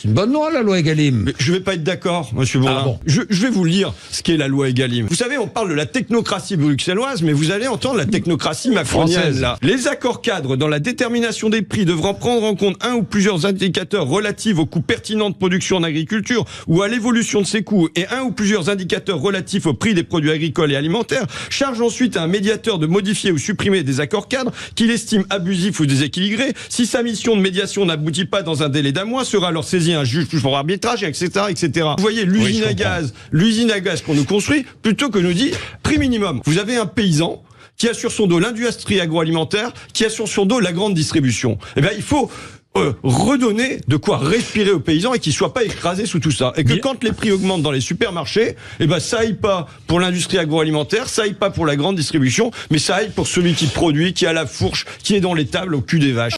C'est une bonne loi, la loi Egalim. Mais je vais pas être d'accord, monsieur Bourdin. Ah bon je, je vais vous lire ce qu'est la loi Egalim. Vous savez, on parle de la technocratie bruxelloise, mais vous allez entendre la technocratie macronienne, là. Les accords cadres dans la détermination des prix devront prendre en compte un ou plusieurs indicateurs relatifs aux coûts pertinents de production en agriculture ou à l'évolution de ces coûts et un ou plusieurs indicateurs relatifs au prix des produits agricoles et alimentaires, charge ensuite à un médiateur de modifier ou supprimer des accords cadres qu'il estime abusifs ou déséquilibrés. Si sa mission de médiation n'aboutit pas dans un délai d'un mois, sera alors saisi un juge pour arbitrage, etc., etc. Vous voyez, l'usine à gaz, l'usine à gaz qu'on nous construit, plutôt que nous dit prix minimum. Vous avez un paysan qui a sur son dos l'industrie agroalimentaire, qui a sur son dos la grande distribution. Eh bien, il faut euh, redonner de quoi respirer aux paysans et qu'ils soient pas écrasés sous tout ça. Et que quand les prix augmentent dans les supermarchés, eh ben ça aille pas pour l'industrie agroalimentaire, ça aille pas pour la grande distribution, mais ça aille pour celui qui produit, qui a la fourche, qui est dans les tables au cul des vaches.